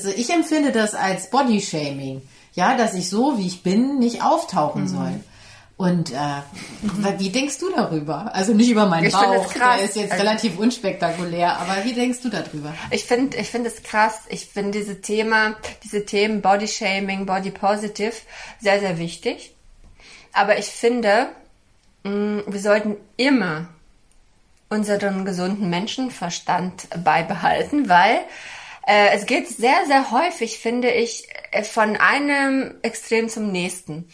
Also ich empfinde das als Bodyshaming. Ja, dass ich so, wie ich bin, nicht auftauchen mhm. soll. Und äh, mhm. wie denkst du darüber? Also nicht über meinen ich Bauch, der ist jetzt also, relativ unspektakulär, aber wie denkst du darüber? Ich finde ich finde es krass. Ich finde diese Thema, diese Themen Bodyshaming, Body Positive sehr, sehr wichtig. Aber ich finde, mh, mm, wir sollten immer unseren gesunden Menschenverstand beibehalten, weil äh, es geht sehr, sehr häufig, finde ich, äh, von einem Extrem zum nächsten.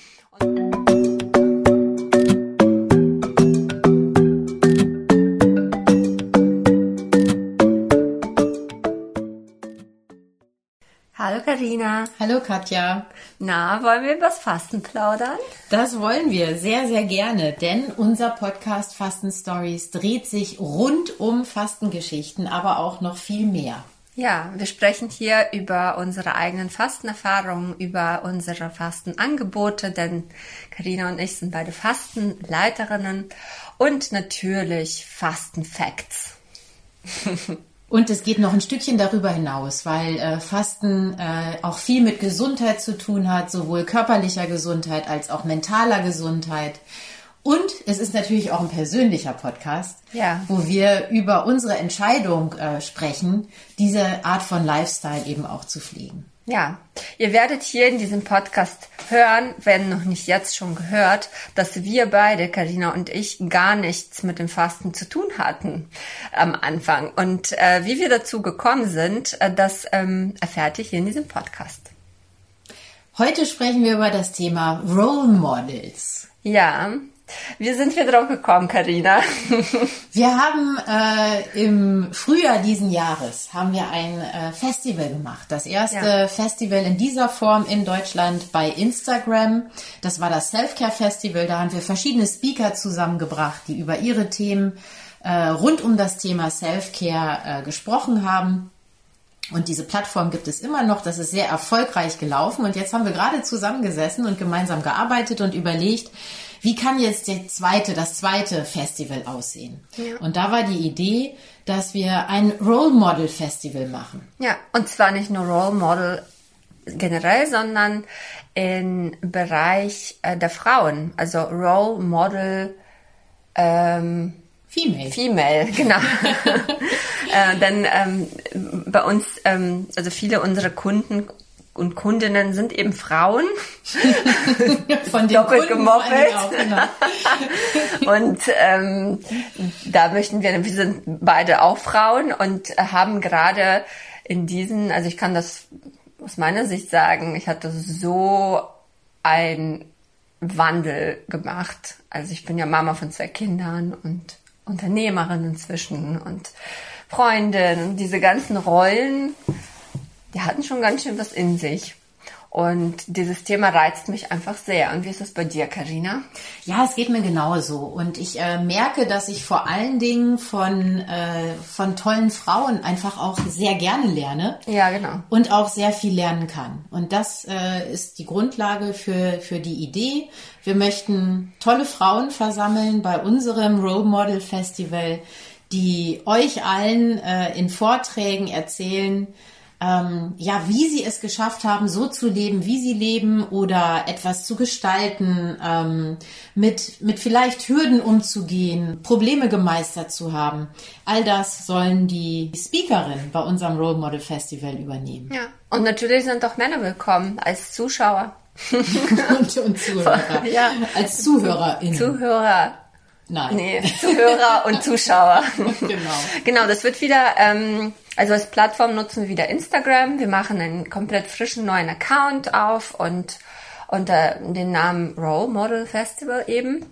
Hallo Karina. Hallo Katja. Na, wollen wir über das Fasten plaudern? Das wollen wir sehr, sehr gerne, denn unser Podcast Fasten Stories dreht sich rund um Fastengeschichten, aber auch noch viel mehr. Ja, wir sprechen hier über unsere eigenen Fastenerfahrungen, über unsere Fastenangebote, denn Karina und ich sind beide Fastenleiterinnen und natürlich Fastenfacts. Und es geht noch ein Stückchen darüber hinaus, weil äh, Fasten äh, auch viel mit Gesundheit zu tun hat, sowohl körperlicher Gesundheit als auch mentaler Gesundheit. Und es ist natürlich auch ein persönlicher Podcast, ja. wo wir über unsere Entscheidung äh, sprechen, diese Art von Lifestyle eben auch zu pflegen. Ja, ihr werdet hier in diesem Podcast hören, wenn noch nicht jetzt schon gehört, dass wir beide, Karina und ich, gar nichts mit dem Fasten zu tun hatten am Anfang. Und äh, wie wir dazu gekommen sind, äh, das ähm, erfährt ihr hier in diesem Podcast. Heute sprechen wir über das Thema Role Models. Ja, wie sind wir drauf gekommen, Karina? wir haben äh, im Frühjahr diesen Jahres haben wir ein äh, Festival gemacht. Das erste ja. Festival in dieser Form in Deutschland bei Instagram. Das war das Selfcare Festival. Da haben wir verschiedene Speaker zusammengebracht, die über ihre Themen äh, rund um das Thema Selfcare äh, gesprochen haben. Und diese Plattform gibt es immer noch. Das ist sehr erfolgreich gelaufen. Und jetzt haben wir gerade zusammengesessen und gemeinsam gearbeitet und überlegt, wie kann jetzt der zweite, das zweite Festival aussehen? Ja. Und da war die Idee, dass wir ein Role Model Festival machen. Ja, und zwar nicht nur Role Model generell, sondern im Bereich äh, der Frauen, also Role Model ähm, Female. Female, genau. äh, denn ähm, bei uns, ähm, also viele unserer Kunden und Kundinnen sind eben Frauen. Von den Doppelt gemoppelt. Auch, genau. und ähm, da möchten wir, wir sind beide auch Frauen und haben gerade in diesen, also ich kann das aus meiner Sicht sagen, ich hatte so ein Wandel gemacht. Also ich bin ja Mama von zwei Kindern und Unternehmerin inzwischen und Freundin und diese ganzen Rollen die hatten schon ganz schön was in sich. Und dieses Thema reizt mich einfach sehr. Und wie ist das bei dir, Karina? Ja, es geht mir genauso. Und ich äh, merke, dass ich vor allen Dingen von, äh, von tollen Frauen einfach auch sehr gerne lerne. Ja, genau. Und auch sehr viel lernen kann. Und das äh, ist die Grundlage für, für die Idee. Wir möchten tolle Frauen versammeln bei unserem Role Model Festival, die euch allen äh, in Vorträgen erzählen, ähm, ja, wie sie es geschafft haben, so zu leben, wie sie leben oder etwas zu gestalten, ähm, mit, mit vielleicht Hürden umzugehen, Probleme gemeistert zu haben. All das sollen die Speakerinnen bei unserem Role Model Festival übernehmen. Ja, und natürlich sind auch Männer willkommen als Zuschauer. und, und Zuhörer. Ja. Als ZuhörerInnen. Zuhörer. Nein. Nee, Zuhörer und Zuschauer. genau. Genau, das wird wieder ähm, also als Plattform nutzen wir wieder Instagram. Wir machen einen komplett frischen neuen Account auf und unter den Namen Role Model Festival eben.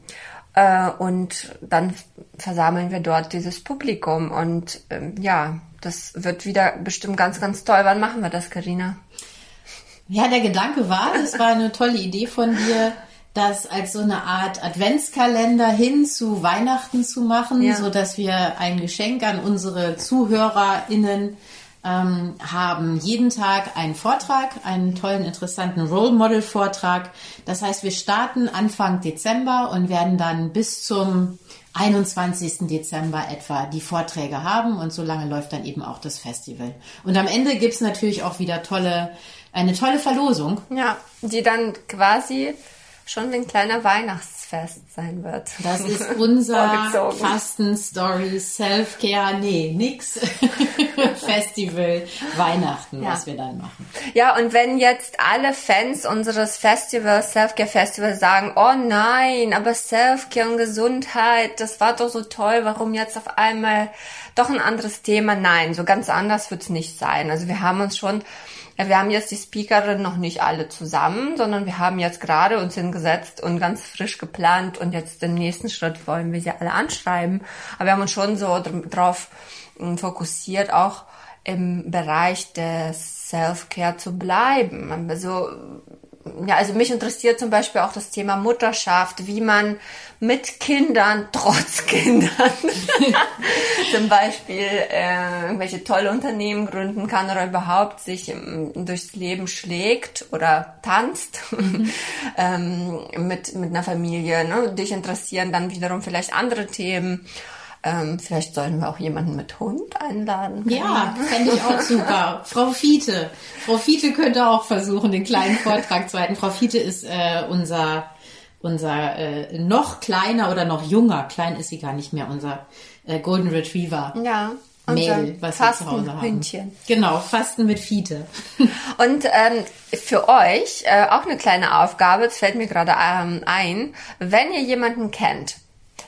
Äh, und dann versammeln wir dort dieses Publikum. Und ähm, ja, das wird wieder bestimmt ganz, ganz toll. Wann machen wir das, Karina? Ja, der Gedanke war, das war eine tolle Idee von dir, das als so eine Art Adventskalender hin zu Weihnachten zu machen, ja. so dass wir ein Geschenk an unsere ZuhörerInnen ähm, haben jeden Tag einen Vortrag, einen tollen, interessanten Role Model Vortrag. Das heißt, wir starten Anfang Dezember und werden dann bis zum 21. Dezember etwa die Vorträge haben und so lange läuft dann eben auch das Festival. Und am Ende gibt's natürlich auch wieder tolle, eine tolle Verlosung. Ja, die dann quasi schon ein kleiner Weihnachtsfest sein wird. Das ist unser Fasten Story Self-Care, nee, nix. Festival Weihnachten, ja. was wir dann machen. Ja, und wenn jetzt alle Fans unseres Festivals, Self-Care Festival sagen, oh nein, aber Self-Care und Gesundheit, das war doch so toll, warum jetzt auf einmal doch ein anderes Thema? Nein, so ganz anders wird's nicht sein. Also wir haben uns schon wir haben jetzt die Speakerin noch nicht alle zusammen, sondern wir haben jetzt gerade uns hingesetzt und ganz frisch geplant und jetzt den nächsten Schritt wollen wir sie alle anschreiben. Aber wir haben uns schon so drauf hm, fokussiert, auch im Bereich des Self-Care zu bleiben. Also ja, also mich interessiert zum Beispiel auch das Thema Mutterschaft, wie man mit Kindern, trotz Kindern, zum Beispiel äh, irgendwelche tolle Unternehmen gründen kann oder überhaupt sich ähm, durchs Leben schlägt oder tanzt ähm, mit, mit einer Familie. Ne? Dich interessieren dann wiederum vielleicht andere Themen. Ähm, vielleicht sollen wir auch jemanden mit Hund einladen. Ja, fände ich auch super. Frau Fiete. Frau Fiete könnte auch versuchen, den kleinen Vortrag zu halten. Frau Fiete ist äh, unser, unser äh, noch kleiner oder noch junger, klein ist sie gar nicht mehr, unser äh, Golden Retriever. Ja. Mädel, was Fasten wir zu Hause haben. Hündchen. Genau, Fasten mit Fiete. Und ähm, für euch äh, auch eine kleine Aufgabe, das fällt mir gerade ähm, ein, wenn ihr jemanden kennt,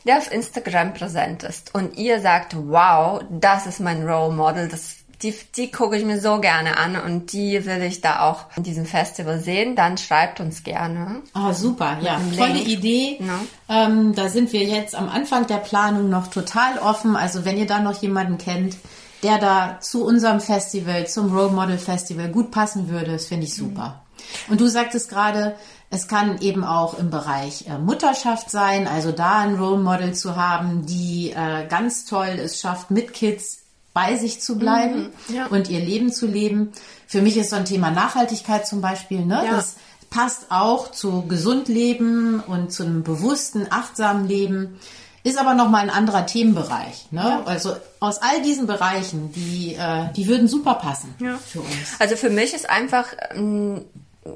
der auf Instagram präsent ist und ihr sagt, wow, das ist mein Role Model, das die, die gucke ich mir so gerne an und die will ich da auch in diesem Festival sehen, dann schreibt uns gerne. Ah, oh, super, ja, tolle Idee. No. Ähm, da sind wir jetzt am Anfang der Planung noch total offen. Also wenn ihr da noch jemanden kennt, der da zu unserem Festival, zum Role Model Festival gut passen würde, das finde ich super. Mhm. Und du sagtest gerade, es kann eben auch im Bereich äh, Mutterschaft sein, also da ein Role Model zu haben, die äh, ganz toll es schafft, mit Kids bei sich zu bleiben mhm, ja. und ihr Leben zu leben. Für mich ist so ein Thema Nachhaltigkeit zum Beispiel, ne? Ja. Das passt auch zu gesund leben und zu einem bewussten, achtsamen Leben. Ist aber nochmal ein anderer Themenbereich. Ne? Ja. Also aus all diesen Bereichen, die, äh, die würden super passen ja. für uns. Also für mich ist einfach ähm,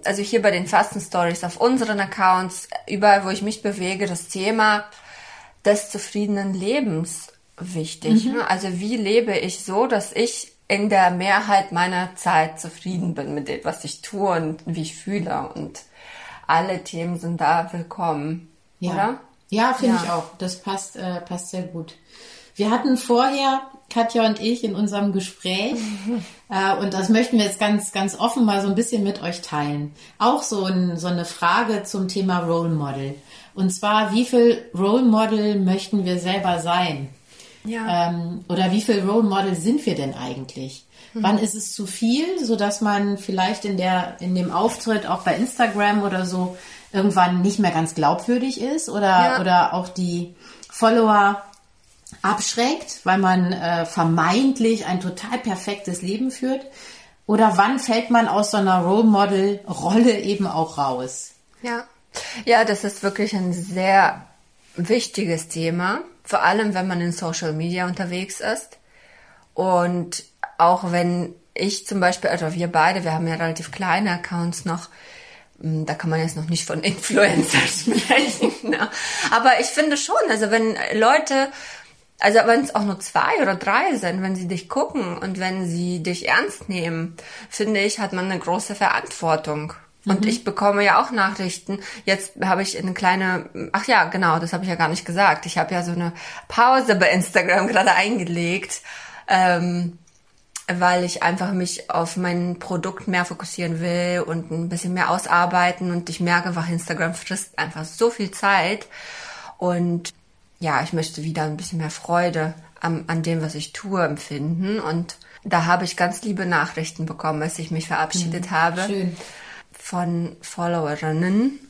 also hier bei den Fasten Stories auf unseren Accounts, überall, wo ich mich bewege, das Thema des zufriedenen Lebens wichtig. Mhm. Ne? Also wie lebe ich so, dass ich in der Mehrheit meiner Zeit zufrieden bin mit dem, was ich tue und wie ich fühle. Und alle Themen sind da willkommen. Ja. Oder? Ja, finde ja. ich auch. Das passt, äh, passt sehr gut. Wir hatten vorher, Katja und ich, in unserem Gespräch, äh, und das möchten wir jetzt ganz, ganz offen mal so ein bisschen mit euch teilen. Auch so, ein, so eine Frage zum Thema Role Model. Und zwar, wie viel Role Model möchten wir selber sein? Ja. Ähm, oder wie viel Role Model sind wir denn eigentlich? Mhm. Wann ist es zu viel, so dass man vielleicht in der, in dem Auftritt auch bei Instagram oder so irgendwann nicht mehr ganz glaubwürdig ist oder, ja. oder auch die Follower abschreckt, weil man äh, vermeintlich ein total perfektes Leben führt? Oder wann fällt man aus so einer Role Model Rolle eben auch raus? Ja. Ja, das ist wirklich ein sehr wichtiges Thema, vor allem wenn man in Social Media unterwegs ist. Und auch wenn ich zum Beispiel, also wir beide, wir haben ja relativ kleine Accounts noch, hm, da kann man jetzt noch nicht von Influencers sprechen. Ne? Aber ich finde schon, also wenn Leute also wenn es auch nur zwei oder drei sind, wenn sie dich gucken und wenn sie dich ernst nehmen, finde ich, hat man eine große Verantwortung. Und mhm. ich bekomme ja auch Nachrichten. Jetzt habe ich eine kleine, ach ja, genau, das habe ich ja gar nicht gesagt. Ich habe ja so eine Pause bei Instagram gerade eingelegt, ähm, weil ich einfach mich auf mein Produkt mehr fokussieren will und ein bisschen mehr ausarbeiten. Und ich merke einfach, Instagram frisst einfach so viel Zeit. Und ja, ich möchte wieder ein bisschen mehr Freude an, an dem, was ich tue, empfinden. Und da habe ich ganz liebe Nachrichten bekommen, als ich mich verabschiedet mhm, habe. Schön. Von Followerinnen.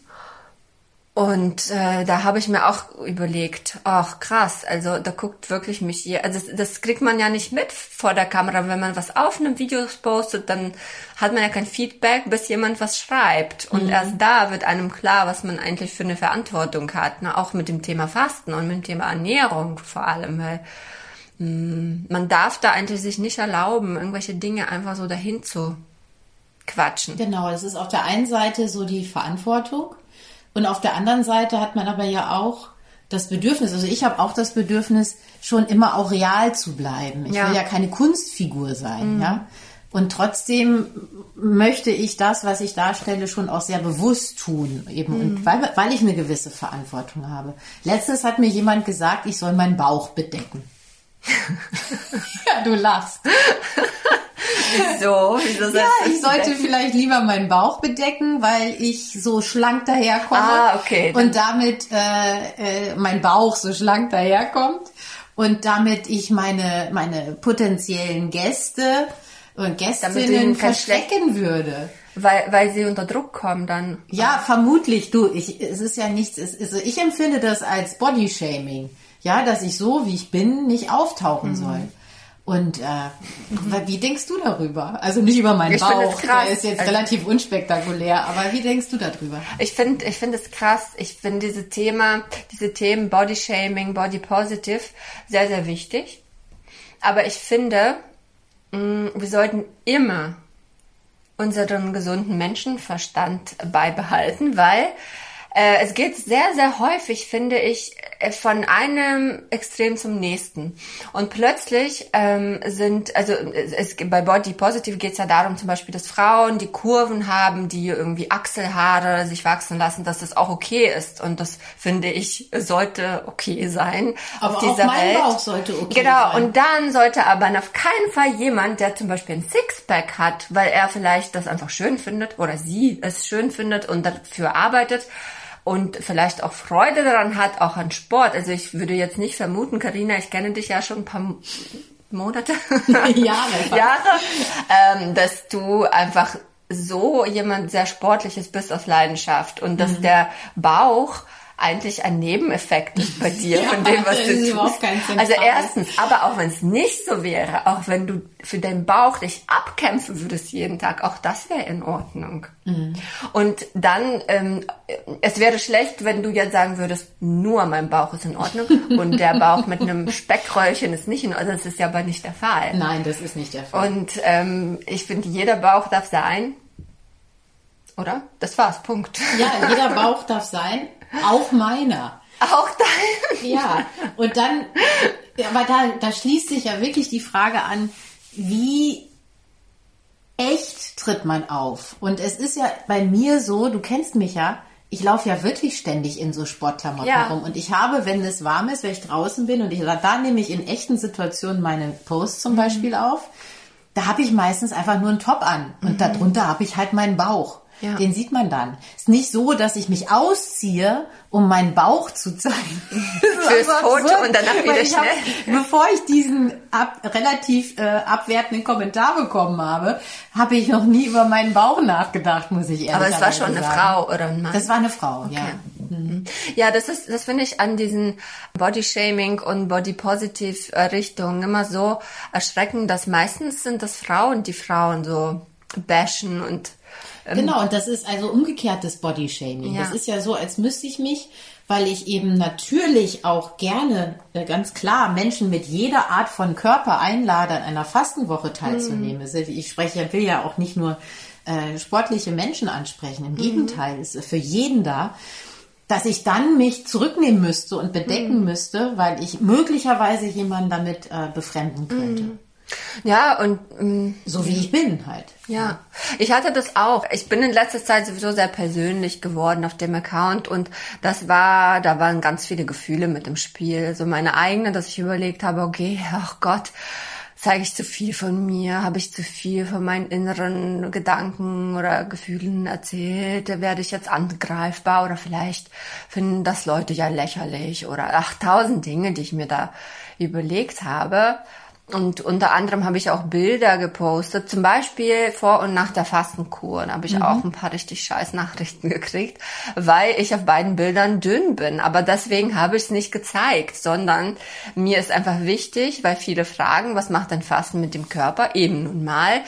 Und äh, da habe ich mir auch überlegt, ach krass, also da guckt wirklich mich hier, also das, das kriegt man ja nicht mit vor der Kamera, wenn man was auf einem Video postet, dann hat man ja kein Feedback, bis jemand was schreibt. Und mhm. erst da wird einem klar, was man eigentlich für eine Verantwortung hat, ne? auch mit dem Thema Fasten und mit dem Thema Ernährung vor allem, weil mh, hm, man darf da eigentlich sich nicht erlauben, irgendwelche Dinge einfach so dahin zu quatschen. Genau, das ist auf der einen Seite so die Verantwortung und auf der anderen Seite hat man aber ja auch das Bedürfnis, also ich habe auch das Bedürfnis, schon immer auch real zu bleiben. Ich ja. will ja keine Kunstfigur sein, mhm. ja. Und trotzdem möchte ich das, was ich darstelle, schon auch sehr bewusst tun, eben, mhm. und weil, weil ich eine gewisse Verantwortung habe. Letztes hat mir jemand gesagt, ich soll meinen Bauch bedecken. ja, du lachst. Wieso? Wieso ja, ich sollte vielleicht lieber meinen Bauch bedecken, weil ich so schlank daherkomme. Ah, okay. Und damit äh, äh, mein Bauch so schlank daherkommt und damit ich meine meine potenziellen Gäste und Gästinnen verschrecken würde. Weil, weil sie unter Druck kommen dann. Ja, vermutlich. Du, ich, es ist ja nichts. Es, also ich empfinde das als Bodyshaming. Ja, dass ich so, wie ich bin, nicht auftauchen mhm. soll. Und äh, wie denkst du darüber? Also nicht über meinen ich Bauch, der ist jetzt also, relativ unspektakulär, aber wie denkst du darüber? Ich finde ich finde es krass. Ich finde diese Thema, diese Themen Body Shaming, Body Positive sehr, sehr wichtig. Aber ich finde, mh, mm, wir sollten immer unseren gesunden Menschenverstand beibehalten, weil äh, es geht sehr, sehr häufig, finde ich, äh, von einem Extrem zum nächsten. Und plötzlich ähm, sind, also es, bei Body Positive geht es ja darum, zum Beispiel, dass Frauen, die Kurven haben, die irgendwie Achselhaare sich wachsen lassen, dass das auch okay ist. Und das finde ich sollte okay sein aber auf dieser auch mein Welt. Bauch sollte okay genau. sein. Genau. Und dann sollte aber auf keinen Fall jemand, der zum Beispiel ein Sixpack hat, weil er vielleicht das einfach schön findet oder sie es schön findet und dafür arbeitet, und vielleicht auch Freude daran hat, auch an Sport. Also ich würde jetzt nicht vermuten, Karina, ich kenne dich ja schon ein paar Monate, Jahre, Jahre ähm, dass du einfach so jemand sehr sportliches bist aus Leidenschaft und dass mhm. der Bauch eigentlich ein Nebeneffekt ist bei dir ja, von dem, was du tust. Also erstens, aber auch wenn es nicht so wäre, auch wenn du für deinen Bauch dich abkämpfen würdest jeden Tag, auch das wäre in Ordnung. Mhm. Und dann, ähm, es wäre schlecht, wenn du jetzt sagen würdest, nur mein Bauch ist in Ordnung und der Bauch mit einem Speckröllchen ist nicht in Ordnung. Das ist ja aber nicht der Fall. Nein, das ist nicht der Fall. Und ähm, ich finde, jeder Bauch darf sein. Oder? Das war's, Punkt. Ja, jeder Bauch darf sein. Auch meiner. Auch dein? Ja, und dann, aber da, da schließt sich ja wirklich die Frage an, wie echt tritt man auf? Und es ist ja bei mir so, du kennst mich ja, ich laufe ja wirklich ständig in so Sportklamotten ja. rum. Und ich habe, wenn es warm ist, wenn ich draußen bin und ich da nehme ich in echten Situationen meine Posts zum mhm. Beispiel auf, da habe ich meistens einfach nur einen Top an. Und mhm. darunter habe ich halt meinen Bauch. Ja. Den sieht man dann. Ist nicht so, dass ich mich ausziehe, um meinen Bauch zu zeigen. Fürs Foto und danach wieder schnell. Hab, bevor ich diesen ab, relativ äh, abwertenden Kommentar bekommen habe, habe ich noch nie über meinen Bauch nachgedacht, muss ich ehrlich sagen. Aber es war schon sagen. eine Frau oder ein Mann? Das war eine Frau, okay. ja. Mhm. Ja, das ist, das finde ich an diesen Body Shaming und Body Positive Richtungen immer so erschreckend, dass meistens sind das Frauen, die Frauen so bashen und ähm, genau, und das ist also umgekehrtes Bodyshaming. Ja. Das ist ja so, als müsste ich mich, weil ich eben natürlich auch gerne, äh, ganz klar, Menschen mit jeder Art von Körper einlade, an einer Fastenwoche teilzunehmen. Mhm. Ich spreche, will ja auch nicht nur äh, sportliche Menschen ansprechen. Im mhm. Gegenteil, ist für jeden da dass ich dann mich zurücknehmen müsste und bedecken mhm. müsste, weil ich möglicherweise jemanden damit äh, befremden könnte. Mhm. Ja, und ähm, so wie ich bin halt. Ja, ich hatte das auch. Ich bin in letzter Zeit sowieso sehr persönlich geworden auf dem Account und das war, da waren ganz viele Gefühle mit im Spiel. So meine eigene, dass ich überlegt habe, okay, ach Gott, zeige ich zu viel von mir, habe ich zu viel von meinen inneren Gedanken oder Gefühlen erzählt, werde ich jetzt angreifbar oder vielleicht finden das Leute ja lächerlich oder ach tausend Dinge, die ich mir da überlegt habe. Und unter anderem habe ich auch Bilder gepostet, zum Beispiel vor und nach der Fastenkur. Da habe ich mhm. auch ein paar richtig scheiß Nachrichten gekriegt, weil ich auf beiden Bildern dünn bin. Aber deswegen habe ich es nicht gezeigt, sondern mir ist einfach wichtig, weil viele fragen, was macht denn Fasten mit dem Körper? Eben nun mal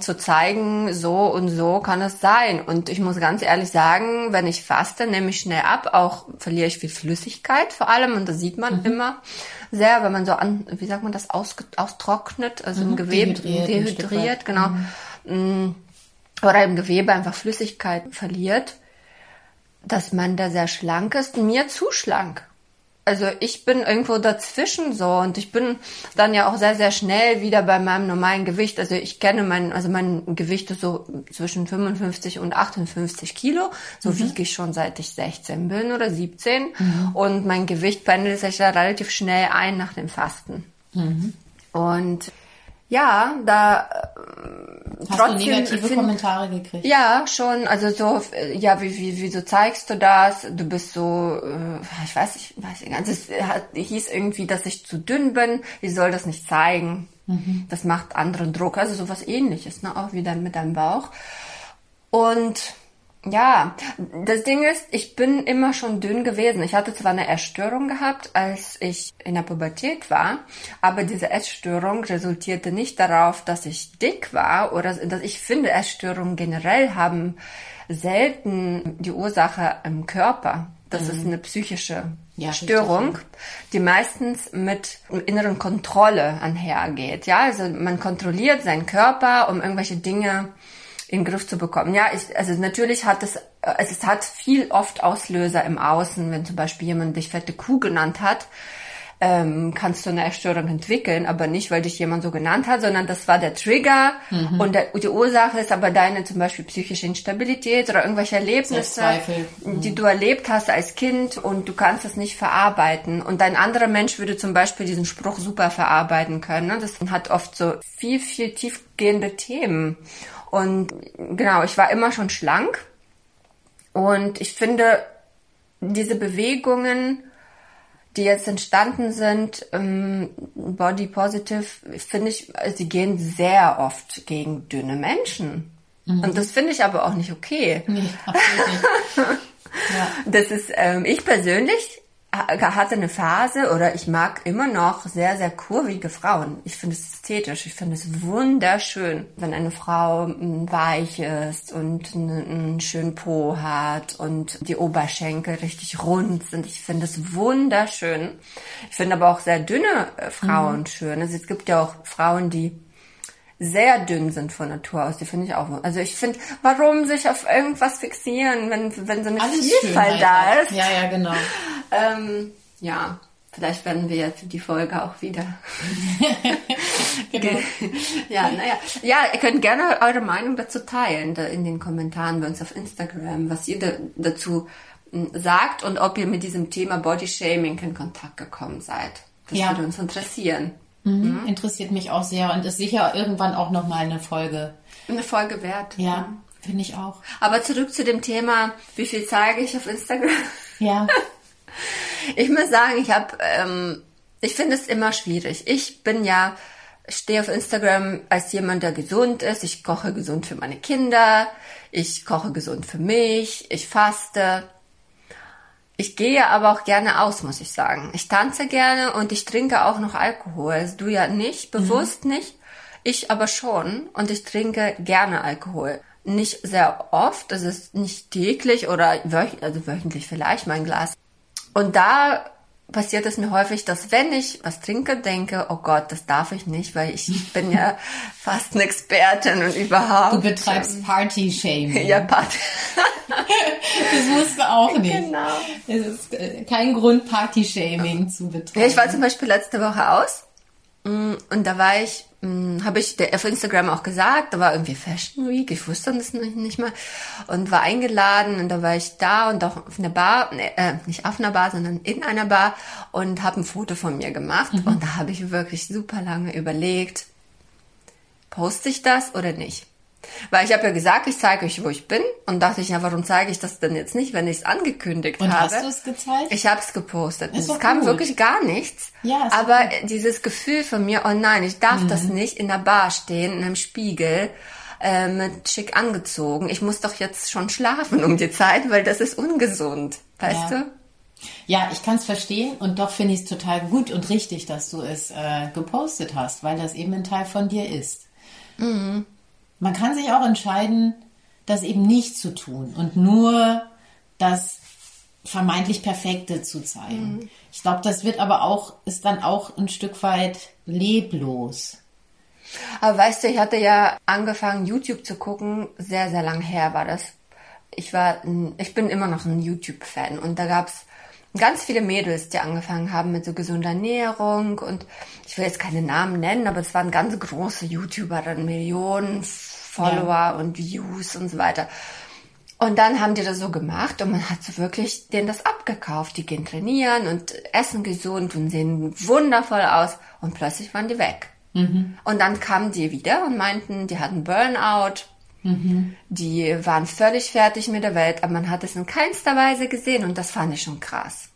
zu zeigen, so und so kann es sein. Und ich muss ganz ehrlich sagen, wenn ich faste, nehme ich schnell ab, auch verliere ich viel Flüssigkeit vor allem und das sieht man mhm. immer sehr, wenn man so an, wie sagt man das, aus, austrocknet, also mhm. im Gewebe dehydriert, dehydriert genau. Mhm. Mm, oder im Gewebe einfach Flüssigkeit verliert, dass man da sehr schlank ist, mir zu schlank also ich bin irgendwo dazwischen so und ich bin dann ja auch sehr, sehr schnell wieder bei meinem normalen Gewicht. Also ich kenne mein, also mein Gewicht ist so zwischen 55 und 58 Kilo. So mhm. wiege ich schon seit ich 16 bin oder 17. Mhm. Und mein Gewicht pendelt sich da relativ schnell ein nach dem Fasten. Mhm. Und ja, da äh, Hast trotzdem, du negative find, Kommentare gekriegt? Ja, schon. Also so, ja, wie, wie, wieso zeigst du das? Du bist so, äh, ich weiß nicht, weiß nicht. Also es hat, hieß irgendwie, dass ich zu dünn bin. Ich soll das nicht zeigen. Mhm. Das macht anderen Druck. Also sowas ähnliches, ne? Auch wieder mit deinem Bauch. Und ja, das Ding ist, ich bin immer schon dünn gewesen. Ich hatte zwar eine Essstörung gehabt, als ich in der Pubertät war, aber diese Essstörung resultierte nicht darauf, dass ich dick war oder dass ich finde, Essstörungen generell haben selten die Ursache im Körper. Das mhm. ist eine psychische ja, Störung, die meistens mit inneren Kontrolle einhergeht. Ja, also man kontrolliert seinen Körper, um irgendwelche Dinge in den Griff zu bekommen. Ja, ich, also natürlich hat es, also es hat viel oft Auslöser im Außen, wenn zum Beispiel jemand dich fette Kuh genannt hat, ähm, kannst du eine Erstörung entwickeln, aber nicht, weil dich jemand so genannt hat, sondern das war der Trigger mhm. und der, die Ursache ist aber deine zum Beispiel psychische Instabilität oder irgendwelche Erlebnisse, mhm. die du erlebt hast als Kind und du kannst es nicht verarbeiten. Und ein anderer Mensch würde zum Beispiel diesen Spruch super verarbeiten können. Ne? Das hat oft so viel, viel tiefgehende Themen. Und genau, ich war immer schon schlank. Und ich finde, diese Bewegungen, die jetzt entstanden sind, ähm, Body Positive, finde ich, sie gehen sehr oft gegen dünne Menschen. Mhm. Und das finde ich aber auch nicht okay. Nee, absolut nicht. ja. Das ist, ähm, ich persönlich hatte eine Phase oder ich mag immer noch sehr, sehr kurvige Frauen. Ich finde es ästhetisch. Ich finde es wunderschön, wenn eine Frau weich ist und einen schönen Po hat und die Oberschenkel richtig rund sind. Ich finde es wunderschön. Ich finde aber auch sehr dünne äh, Frauen mhm. schön. Also es gibt ja auch Frauen, die sehr dünn sind von Natur aus. Die finde ich auch. Also ich finde, warum sich auf irgendwas fixieren, wenn, wenn so eine Alles Vielfalt da ist. Ja, ja, genau. ähm, ja, vielleicht werden wir jetzt die Folge auch wieder. genau. ja, naja. Ja, ihr könnt gerne eure Meinung dazu teilen in den Kommentaren bei uns auf Instagram, was ihr da, dazu hm, sagt und ob ihr mit diesem Thema Body Shaming in Kontakt gekommen seid. Das ja. würde uns interessieren. Mhm. Mhm. Interessiert mich auch sehr und ist sicher irgendwann auch nochmal eine Folge. Eine Folge wert. Ja, finde ich auch. Aber zurück zu dem Thema, wie viel zeige ich auf Instagram? Ja. ich muss sagen, ich habe, ähm, ich finde es immer schwierig. Ich bin ja, stehe auf Instagram als jemand, der gesund ist. Ich koche gesund für meine Kinder. Ich koche gesund für mich. Ich faste. Ich gehe aber auch gerne aus, muss ich sagen. Ich tanze gerne und ich trinke auch noch Alkohol. Also du ja nicht, mhm. bewusst mhm. nicht. Ich aber schon und ich trinke gerne Alkohol. Nicht sehr oft, das ist nicht täglich oder wöch also wöchentlich vielleicht mein Glas. Und da passiert es mir häufig, dass wenn ich was trinke, denke, oh Gott, das darf ich nicht, weil ich bin ja fast eine Expertin und überhaupt. Du betreibst Party-Shaming. Ja, Party. das musst du auch nicht. Genau. Es ist äh, kein Grund, Party-Shaming zu betreiben. Ja, ich war zum Beispiel letzte Woche aus mm, und da war ich habe ich der, auf Instagram auch gesagt, da war irgendwie Fashion Week, ich wusste das nicht, nicht mal und war eingeladen und da war ich da und auch auf einer Bar, äh, nicht auf einer Bar, sondern in einer Bar und habe ein Foto von mir gemacht mhm. und da habe ich wirklich super lange überlegt, poste ich das oder nicht? Weil ich habe ja gesagt, ich zeige euch, wo ich bin. Und dachte ich, ja, warum zeige ich das denn jetzt nicht, wenn ich es angekündigt Und habe? hast du es gezeigt? Ich habe es gepostet. Es kam gut. wirklich gar nichts. Ja, aber dieses Gefühl von mir, oh nein, ich darf das Mhm. nicht in der Bar stehen, in einem Spiegel, äh, mit schick angezogen. Ich muss doch jetzt schon schlafen um die Zeit, weil das ist ungesund. Weißt Ja. du? Ja, ich kann es verstehen und doch finde ich es total gut und richtig, dass du es äh, gepostet hast, weil das eben ein Teil von dir ist. Man kann sich auch entscheiden, das eben nicht zu tun und nur das vermeintlich Perfekte zu zeigen. Ich glaube, das wird aber auch, ist dann auch ein Stück weit leblos. Aber weißt du, ich hatte ja angefangen, YouTube zu gucken, sehr, sehr lang her war das. Ich war, ich bin immer noch ein YouTube-Fan und da gab's ganz viele Mädels, die angefangen haben mit so gesunder Ernährung und ich will jetzt keine Namen nennen, aber es waren ganz große YouTuber, dann Millionen Follower und Views und so weiter. Und dann haben die das so gemacht und man hat so wirklich denen das abgekauft. Die gehen trainieren und essen gesund und sehen wundervoll aus und plötzlich waren die weg. Und dann kamen die wieder und meinten, die hatten Burnout, die waren völlig fertig mit der Welt, aber man hat es in keinster Weise gesehen und das fand ich schon krass.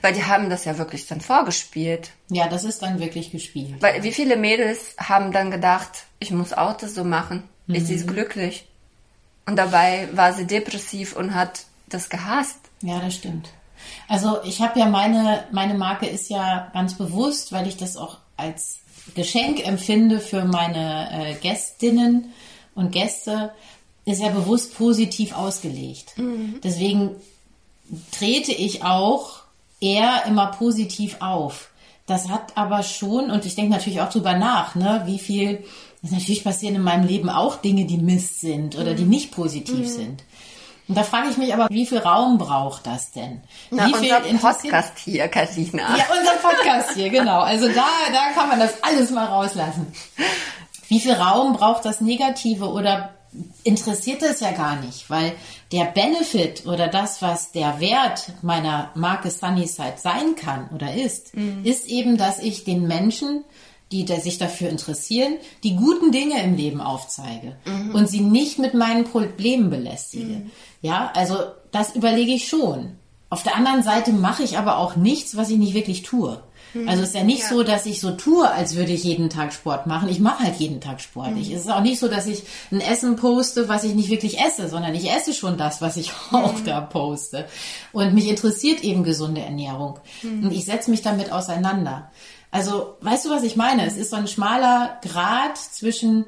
Weil die haben das ja wirklich dann vorgespielt. Ja, das ist dann wirklich gespielt. Weil wie viele Mädels haben dann gedacht, ich muss auch das so machen. Ich sie ist glücklich. Und dabei war sie depressiv und hat das gehasst. Ja, das stimmt. Also ich habe ja meine, meine Marke ist ja ganz bewusst, weil ich das auch als Geschenk empfinde für meine äh, Gästinnen und Gäste, ist ja bewusst positiv ausgelegt. Deswegen trete ich auch eher immer positiv auf. Das hat aber schon, und ich denke natürlich auch drüber nach, ne, wie viel, natürlich passieren in meinem Leben auch Dinge, die Mist sind oder die nicht positiv sind. Und da frage ich mich aber, wie viel Raum braucht das denn? Na, wie viel unser Podcast hier, Katrina. ja, unser Podcast hier, genau. Also da, da kann man das alles mal rauslassen. Wie viel Raum braucht das Negative oder interessiert das ja gar nicht? Weil der Benefit oder das, was der Wert meiner Marke Sunnyside sein kann oder ist, ist eben, dass ich den Menschen, die sich dafür interessieren, die guten Dinge im Leben aufzeige und sie nicht mit meinen Problemen belästige. Ja, also das überlege ich schon. Auf der anderen Seite mache ich aber auch nichts, was ich nicht wirklich tue. Also es ist ja nicht so, dass ich so tue, als würde ich jeden Tag Sport machen. Ich mache halt jeden Tag Sport. Ich, es ist auch nicht so, dass ich ein Essen poste, was ich nicht wirklich esse, sondern ich esse schon das, was ich auch da poste. Und mich interessiert eben gesunde Ernährung. Und ich setze mich damit auseinander. Also, weißt du, was ich meine? Es ist so ein schmaler Grad zwischen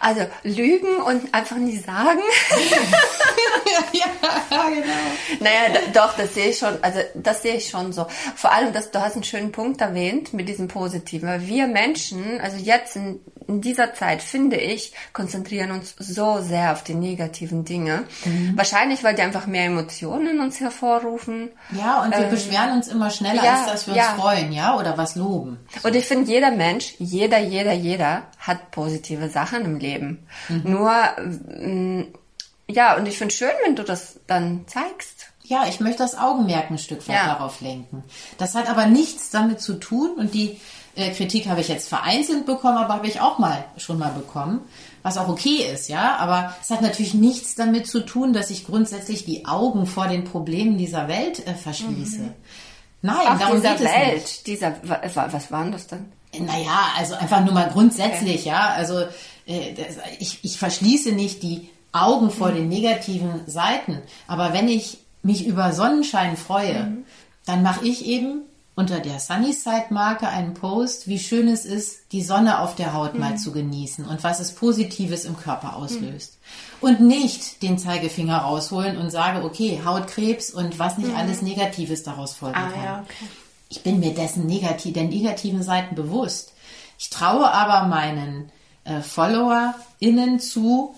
Also lügen und einfach nie sagen. ja, genau. Naja, doch, das sehe ich schon, also das sehe ich schon so. Vor allem, dass du hast einen schönen Punkt erwähnt mit diesem Positiven. Weil wir Menschen, also jetzt in, in dieser Zeit, finde ich, konzentrieren uns so sehr auf die negativen Dinge. Wahrscheinlich, weil die einfach mehr Emotionen in uns hervorrufen. Ja, und wir beschweren uns immer schneller, Ähm, ja, als dass wir uns ja. freuen, ja, oder was loben. Und ich finde, jeder Mensch, jeder, jeder, jeder hat positive Sachen im Leben. Nur, mm, ja, und ich finde schön, wenn du das dann zeigst. Ja, ich möchte das Augenmerk ein Stück weit Ja. darauf lenken. Das hat aber nichts damit zu tun und die äh, Kritik habe ich jetzt vereinzelt bekommen, aber habe ich auch mal schon mal bekommen, was auch okay ist, ja. Aber es hat natürlich nichts damit zu tun, dass ich grundsätzlich die Augen vor den Problemen dieser Welt äh, verschließe. Nein, Ach, darum dieser geht es Welt, nicht. dieser, wa- wa- was waren das denn? Naja, also einfach nur mal grundsätzlich, ja. Also ich, ich verschließe nicht die Augen vor den negativen Seiten. Aber wenn ich mich über Sonnenschein freue, dann mache ich eben unter der Sunnyside-Marke einen Post, wie schön es ist, die Sonne auf der Haut mal zu genießen und was es Positives im Körper auslöst. Und nicht den Zeigefinger rausholen und sage, okay, Hautkrebs und was nicht alles Negatives daraus folgen Ah, kann. ja, okay. Ich bin mir dessen negativ, der negativen Seiten bewusst. Ich traue aber meinen äh, FollowerInnen zu,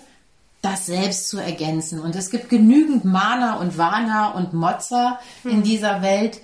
das selbst zu ergänzen. Und es gibt genügend Mana und Wana und Motzer in dieser Welt.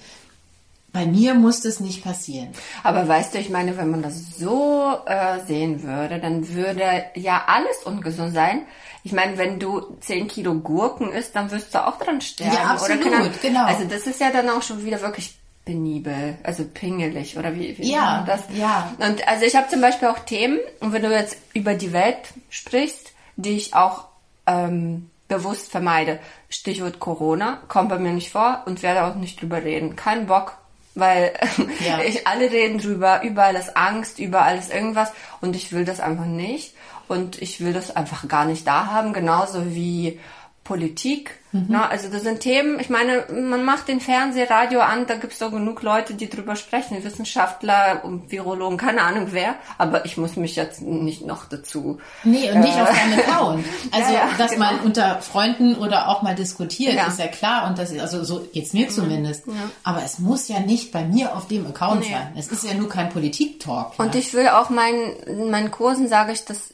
Bei mir muss das nicht passieren. Aber weißt du, ich meine, wenn man das so äh, sehen würde, dann würde ja alles ungesund sein. Ich meine, wenn du 10 Kilo Gurken isst, dann wirst du auch dran sterben. Ja, absolut, oder genau. Also das ist ja dann auch schon wieder wirklich penibel, also pingelig oder wie, wie Ja, das? ja. Und also ich habe zum Beispiel auch Themen, und wenn du jetzt über die Welt sprichst, die ich auch ähm, bewusst vermeide. Stichwort Corona, kommt bei mir nicht vor und werde auch nicht drüber reden. Kein Bock, weil ja. ich, alle reden drüber, überall ist Angst, überall ist irgendwas und ich will das einfach nicht und ich will das einfach gar nicht da haben, genauso wie Politik. Mhm. Na, also das sind Themen, ich meine, man macht den Fernseher, Radio an, da gibt es doch genug Leute, die drüber sprechen, Wissenschaftler und Virologen, keine Ahnung wer, aber ich muss mich jetzt nicht noch dazu. Nee, und nicht äh, auf deinen Account. Also, ja, ja, dass genau. man unter Freunden oder auch mal diskutiert, ja. ist ja klar und das ist, also so geht's mir mhm. zumindest. Aber es muss ja nicht bei mir auf dem Account nee. sein. Es ist ja nur kein Politik-Talk. Und ich will auch meinen, meinen Kursen sage ich, das,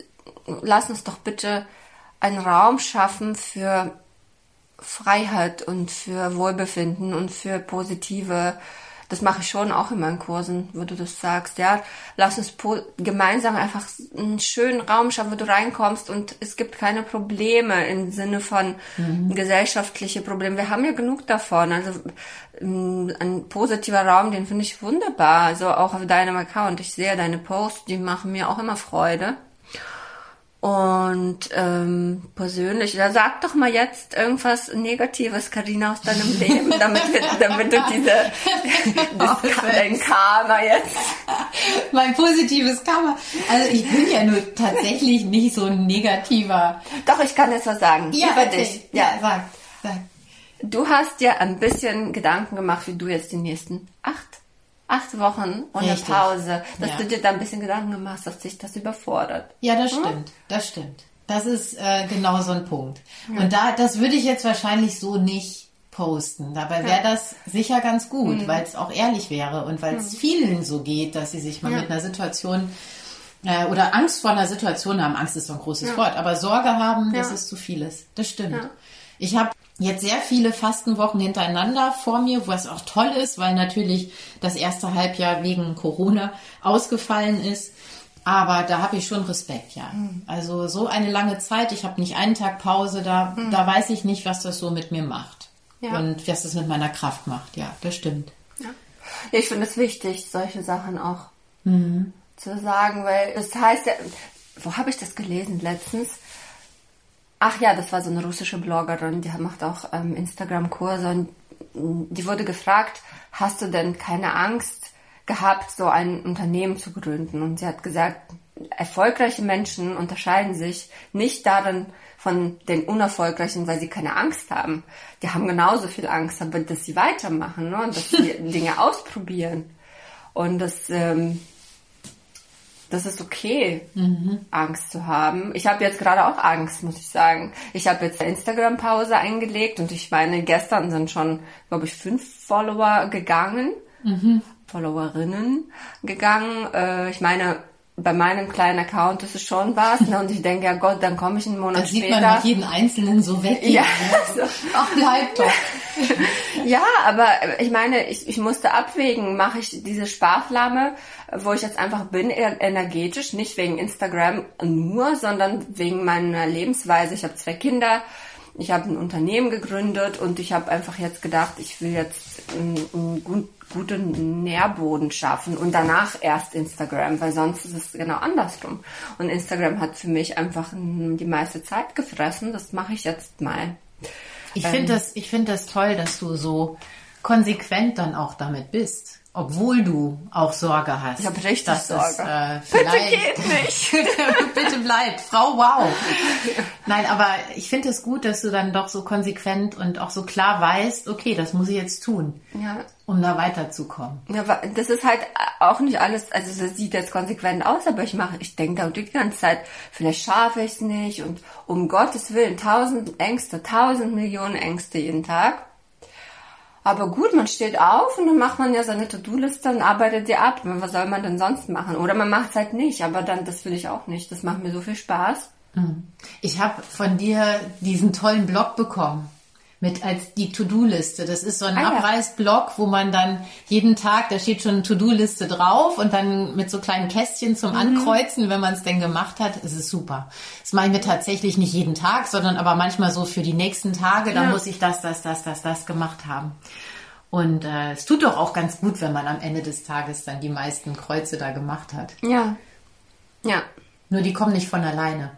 lass uns doch bitte einen Raum schaffen für Freiheit und für Wohlbefinden und für positive, das mache ich schon auch in meinen Kursen, wo du das sagst, ja, lass uns gemeinsam einfach einen schönen Raum schaffen, wo du reinkommst und es gibt keine Probleme im Sinne von mhm. gesellschaftliche Probleme. Wir haben ja genug davon, also mm, ein positiver Raum, den finde ich wunderbar, also auch auf deinem Account. Ich sehe deine Posts, die machen mir auch immer Freude. Und ähm, persönlich, da sag doch mal jetzt irgendwas Negatives, Karina, aus deinem Leben, damit, wir, damit du diese dein Karma jetzt. Mein positives Karma. Also ich bin ja nur tatsächlich nicht so ein negativer. Doch, ich kann jetzt was sagen. Ja, über dich. Ja, ja sag, sag. Du hast dir ein bisschen Gedanken gemacht, wie du jetzt die nächsten acht acht Wochen ohne Richtig. Pause, dass ja. du dir da ein bisschen Gedanken gemacht hast, dass dich das überfordert. Ja, das hm? stimmt, das stimmt. Das ist äh, genau so ein Punkt. Ja. Und da, das würde ich jetzt wahrscheinlich so nicht posten. Dabei wäre das sicher ganz gut, mhm. weil es auch ehrlich wäre und weil es mhm. vielen so geht, dass sie sich mal ja. mit einer Situation äh, oder Angst vor einer Situation haben. Angst ist so ein großes Wort, aber Sorge haben, das ist zu vieles. Das stimmt. Ich habe jetzt sehr viele Fastenwochen hintereinander vor mir, was auch toll ist, weil natürlich das erste Halbjahr wegen Corona ausgefallen ist. Aber da habe ich schon Respekt, ja. Mhm. Also so eine lange Zeit, ich habe nicht einen Tag Pause, da, mhm. da weiß ich nicht, was das so mit mir macht. Ja. Und was das mit meiner Kraft macht, ja, das stimmt. Ja. Ich finde es wichtig, solche Sachen auch mhm. zu sagen, weil das heißt ja, wo habe ich das gelesen letztens? Ach ja, das war so eine russische Bloggerin, die macht auch ähm, Instagram-Kurse und die wurde gefragt, hast du denn keine Angst gehabt, so ein Unternehmen zu gründen? Und sie hat gesagt, erfolgreiche Menschen unterscheiden sich nicht darin von den unerfolgreichen, weil sie keine Angst haben. Die haben genauso viel Angst, aber dass sie weitermachen ne? und dass sie Dinge ausprobieren. Und das ähm, das ist okay, mhm. Angst zu haben. Ich habe jetzt gerade auch Angst, muss ich sagen. Ich habe jetzt eine Instagram-Pause eingelegt und ich meine, gestern sind schon, glaube ich, fünf Follower gegangen, mhm. Followerinnen gegangen. Äh, ich meine, bei meinem kleinen Account ist es schon was, ne? Und ich denke, ja Gott, dann komme ich einen Monat später. sieht man jeden Einzelnen so weg. Ja. So. Ach, bleib doch. ja, aber ich meine, ich, ich musste abwägen, mache ich diese Sparflamme, wo ich jetzt einfach bin, energetisch, nicht wegen Instagram nur, sondern wegen meiner Lebensweise. Ich habe zwei Kinder, ich habe ein Unternehmen gegründet und ich habe einfach jetzt gedacht, ich will jetzt einen, einen guten Nährboden schaffen und danach erst Instagram, weil sonst ist es genau andersrum. Und Instagram hat für mich einfach die meiste Zeit gefressen. Das mache ich jetzt mal. Ich ähm, finde das, ich finde das toll, dass du so konsequent dann auch damit bist obwohl du auch Sorge hast. Ich habe richtig dass Sorge. Es, äh, Bitte geht nicht. Bitte bleib, Frau Wow. Nein, aber ich finde es gut, dass du dann doch so konsequent und auch so klar weißt, okay, das muss ich jetzt tun, ja. um da weiterzukommen. Ja, das ist halt auch nicht alles, also das sieht jetzt konsequent aus, aber ich mache, ich denke da die ganze Zeit, vielleicht schaffe ich es nicht und um Gottes Willen, tausend Ängste, tausend Millionen Ängste jeden Tag. Aber gut, man steht auf und dann macht man ja seine To-Do-Liste und arbeitet die ab. Was soll man denn sonst machen? Oder man macht es halt nicht, aber dann, das will ich auch nicht. Das macht mir so viel Spaß. Hm. Ich habe von dir diesen tollen Blog bekommen mit als die To-Do-Liste. Das ist so ein ah, Abreißblock, wo man dann jeden Tag, da steht schon eine To-Do-Liste drauf und dann mit so kleinen Kästchen zum mhm. Ankreuzen, wenn man es denn gemacht hat, ist es super. Das mache ich mir tatsächlich nicht jeden Tag, sondern aber manchmal so für die nächsten Tage, da ja. muss ich das, das, das, das, das gemacht haben. Und äh, es tut doch auch ganz gut, wenn man am Ende des Tages dann die meisten Kreuze da gemacht hat. Ja. Ja. Nur die kommen nicht von alleine.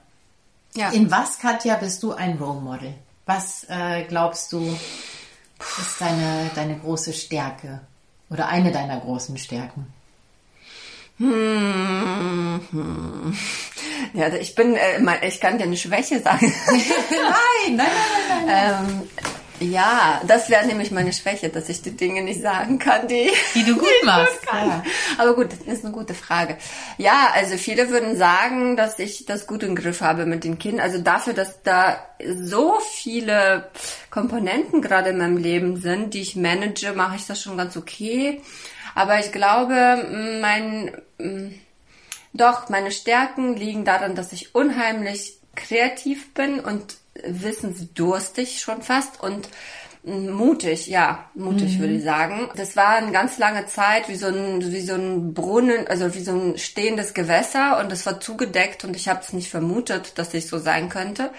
Ja. In was, Katja, bist du ein Role Model? Was äh, glaubst du ist deine, deine große Stärke oder eine deiner großen Stärken? Hm, hm. Ja, ich bin, äh, ich kann dir eine Schwäche sagen. nein, nein, nein, nein, nein. Ähm, ja, das wäre nämlich meine Schwäche, dass ich die Dinge nicht sagen kann, die, die du gut machst. Ja. Aber gut, das ist eine gute Frage. Ja, also viele würden sagen, dass ich das gut im Griff habe mit den Kindern. Also dafür, dass da so viele Komponenten gerade in meinem Leben sind, die ich manage, mache ich das schon ganz okay. Aber ich glaube, mein, doch, meine Stärken liegen darin, dass ich unheimlich kreativ bin und wissensdurstig schon fast und mutig, ja, mutig mhm. würde ich sagen. Das war eine ganz lange Zeit wie so ein wie so ein Brunnen, also wie so ein stehendes Gewässer und es war zugedeckt und ich habe es nicht vermutet, dass ich so sein könnte.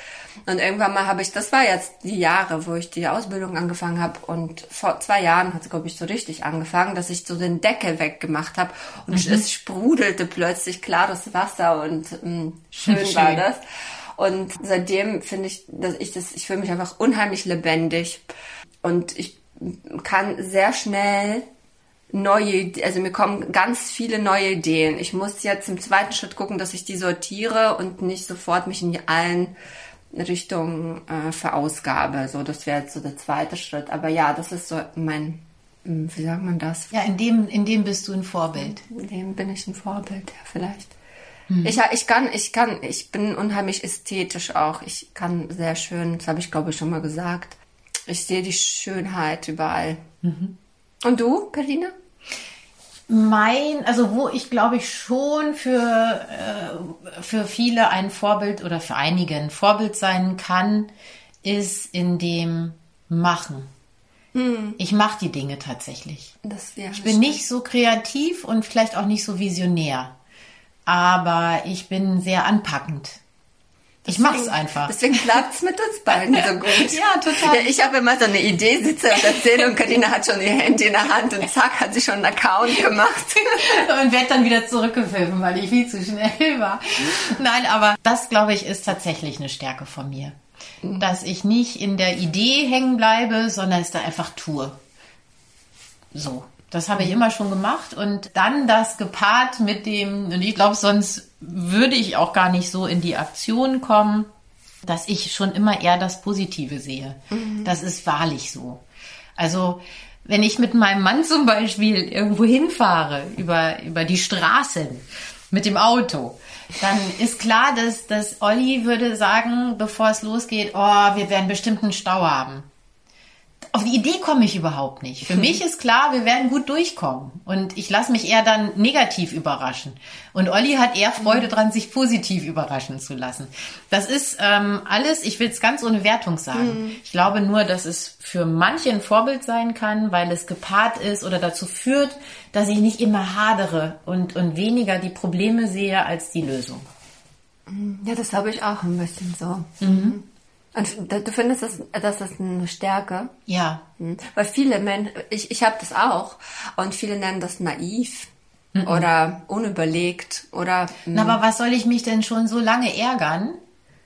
Und irgendwann mal habe ich, das war jetzt die Jahre, wo ich die Ausbildung angefangen habe und vor zwei Jahren hat es glaube ich so richtig angefangen, dass ich so den Deckel weggemacht habe und mhm. es sprudelte plötzlich klares Wasser und mh, mm, schön, schön war das. Und seitdem finde ich, dass ich das, ich fühle mich einfach unheimlich lebendig. Und ich kann sehr schnell neue, also mir kommen ganz viele neue Ideen. Ich muss jetzt im zweiten Schritt gucken, dass ich die sortiere und nicht sofort mich in allen Richtungen äh, verausgabe. So, das wäre jetzt so der zweite Schritt. Aber ja, das ist so mein, wie sagt man das? Ja, in dem, in dem bist du ein Vorbild. In dem bin ich ein Vorbild, ja, vielleicht. Mhm. Ich, ich kann, ich kann, ich bin unheimlich ästhetisch auch. Ich kann sehr schön, das habe ich glaube ich schon mal gesagt. Ich sehe die Schönheit überall. Mhm. Und du, Karina? Mein, also wo ich glaube ich schon für, äh, für viele ein Vorbild oder für einige ein Vorbild sein kann, ist in dem Machen. Hm. Ich mache die Dinge tatsächlich. Das, ja, ich bin stimmt. nicht so kreativ und vielleicht auch nicht so visionär aber ich bin sehr anpackend. Ich deswegen, mach's einfach. Deswegen klappt's mit uns beiden so gut. ja, total. Ja, ich habe immer so eine Idee, sitze und erzähle und Karina hat schon ihr Handy in der Hand und zack, hat sie schon einen Account gemacht. und werde dann wieder zurückgepfiffen, weil ich viel zu schnell war. Nein, aber das, glaube ich, ist tatsächlich eine Stärke von mir. Dass ich nicht in der Idee hängen bleibe, sondern es da einfach tue. So. Das habe ich immer schon gemacht und dann das gepaart mit dem, und ich glaube, sonst würde ich auch gar nicht so in die Aktion kommen, dass ich schon immer eher das Positive sehe. Mhm. Das ist wahrlich so. Also, wenn ich mit meinem Mann zum Beispiel irgendwo hinfahre, über, über die Straßen mit dem Auto, dann ist klar, dass, dass Olli würde sagen, bevor es losgeht, oh, wir werden bestimmt einen Stau haben auf die Idee komme ich überhaupt nicht. Für mich ist klar, wir werden gut durchkommen. Und ich lasse mich eher dann negativ überraschen. Und Olli hat eher Freude dran, sich positiv überraschen zu lassen. Das ist ähm, alles, ich will es ganz ohne Wertung sagen. Mhm. Ich glaube nur, dass es für manche ein Vorbild sein kann, weil es gepaart ist oder dazu führt, dass ich nicht immer hadere und, und weniger die Probleme sehe als die Lösung. Ja, das habe ich auch ein bisschen so. Mhm. Und du findest, das, das ist eine Stärke? Ja. Hm. Weil viele Menschen, ich, ich habe das auch, und viele nennen das naiv mhm. oder unüberlegt oder. Na, aber was soll ich mich denn schon so lange ärgern?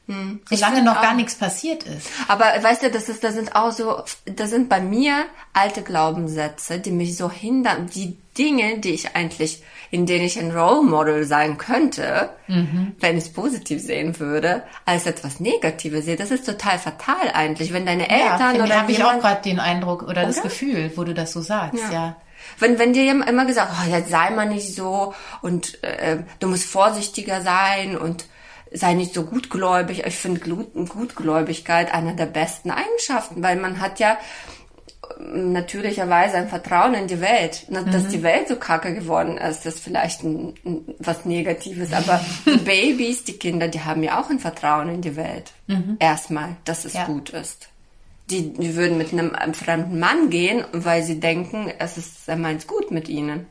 Hm. Solange noch auch, gar nichts passiert ist. Aber weißt du, das ist, da sind auch so, da sind bei mir alte Glaubenssätze, die mich so hindern, die Dinge, die ich eigentlich, in denen ich ein Role Model sein könnte, mhm. wenn ich es positiv sehen würde, als etwas Negatives sehe. Das ist total fatal eigentlich, wenn deine Eltern ja, oder habe ich auch gerade den Eindruck oder, oder, das Gefühl, wo du das so sagst, ja. ja. Wenn, wenn dir immer gesagt, oh, jetzt sei mal nicht so und äh, du musst vorsichtiger sein und sei nicht so gutgläubig. Ich finde Gutgläubigkeit einer der besten Eigenschaften, weil man hat ja natürlicherweise ein Vertrauen in die Welt. Dass mhm. die Welt so kacke geworden ist, ist vielleicht ein, ein, was Negatives. Aber die Babys, die Kinder, die haben ja auch ein Vertrauen in die Welt. Mhm. Erstmal, dass es ja. gut ist. Die, die würden mit einem, einem fremden Mann gehen, weil sie denken, es ist, er meint's gut mit ihnen.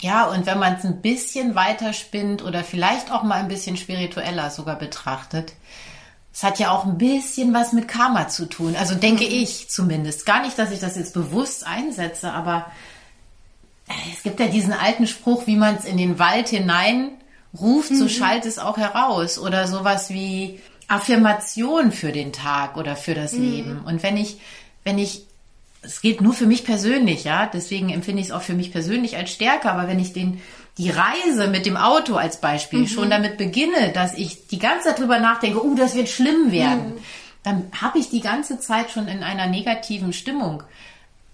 Ja, und wenn man es ein bisschen weiter spinnt oder vielleicht auch mal ein bisschen spiritueller sogar betrachtet, es hat ja auch ein bisschen was mit Karma zu tun. Also denke mhm. ich zumindest. Gar nicht, dass ich das jetzt bewusst einsetze, aber äh, es gibt ja diesen alten Spruch, wie man es in den Wald hinein ruft, mhm. so schallt es auch heraus. Oder sowas wie, Affirmation für den Tag oder für das Leben. Und wenn ich, wenn ich, es gilt nur für mich persönlich, ja, deswegen empfinde ich es auch für mich persönlich als Stärke, aber wenn ich den, die Reise mit dem Auto als Beispiel schon damit beginne, dass ich die ganze Zeit drüber nachdenke, oh, das wird schlimm werden, dann habe ich die ganze Zeit schon in einer negativen Stimmung.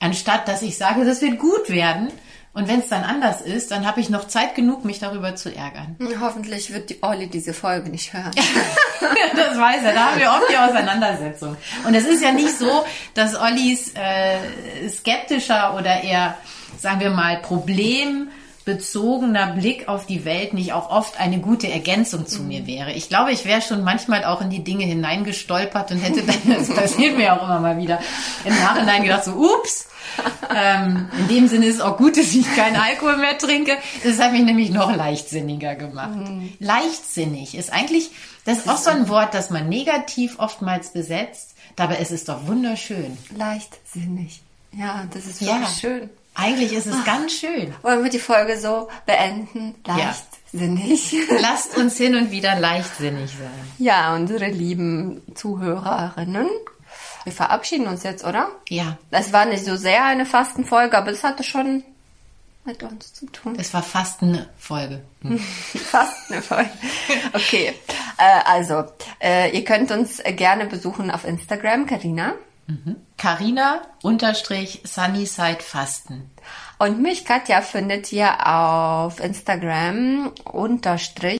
Anstatt dass ich sage, das wird gut werden. Und wenn es dann anders ist, dann habe ich noch Zeit genug, mich darüber zu ärgern. Hoffentlich wird die Olli diese Folge nicht hören. das weiß er, da haben wir oft die Auseinandersetzung. Und es ist ja nicht so, dass Ollis äh, skeptischer oder eher, sagen wir mal, problembezogener Blick auf die Welt nicht auch oft eine gute Ergänzung zu mir wäre. Ich glaube, ich wäre schon manchmal auch in die Dinge hineingestolpert und hätte dann, das passiert mir auch immer mal wieder, im Nachhinein gedacht so, ups, ähm, in dem Sinne ist es auch gut, dass ich keinen Alkohol mehr trinke. Das hat mich nämlich noch leichtsinniger gemacht. Leichtsinnig ist eigentlich, das ist auch so ein Wort, das man negativ oftmals besetzt. Dabei ist es doch wunderschön. Leichtsinnig. Ja, das ist Ja. wirklich schön. Eigentlich ist es ganz schön. Wollen wir die Folge so beenden? Leichtsinnig. Lasst uns hin und wieder leichtsinnig sein. Ja, unsere lieben Zuhörerinnen. Wir verabschieden uns jetzt, oder? Ja, Es war nicht so sehr eine Fastenfolge, aber es hatte schon mit uns zu tun. es war fast eine Folge. Fast eine Folge. Okay, äh, also, äh, ihr könnt uns gerne besuchen auf Instagram, Karina. Carina unterstrich Sunnyside Fasten. Und mich, Katja, findet ihr auf Instagram unterstrich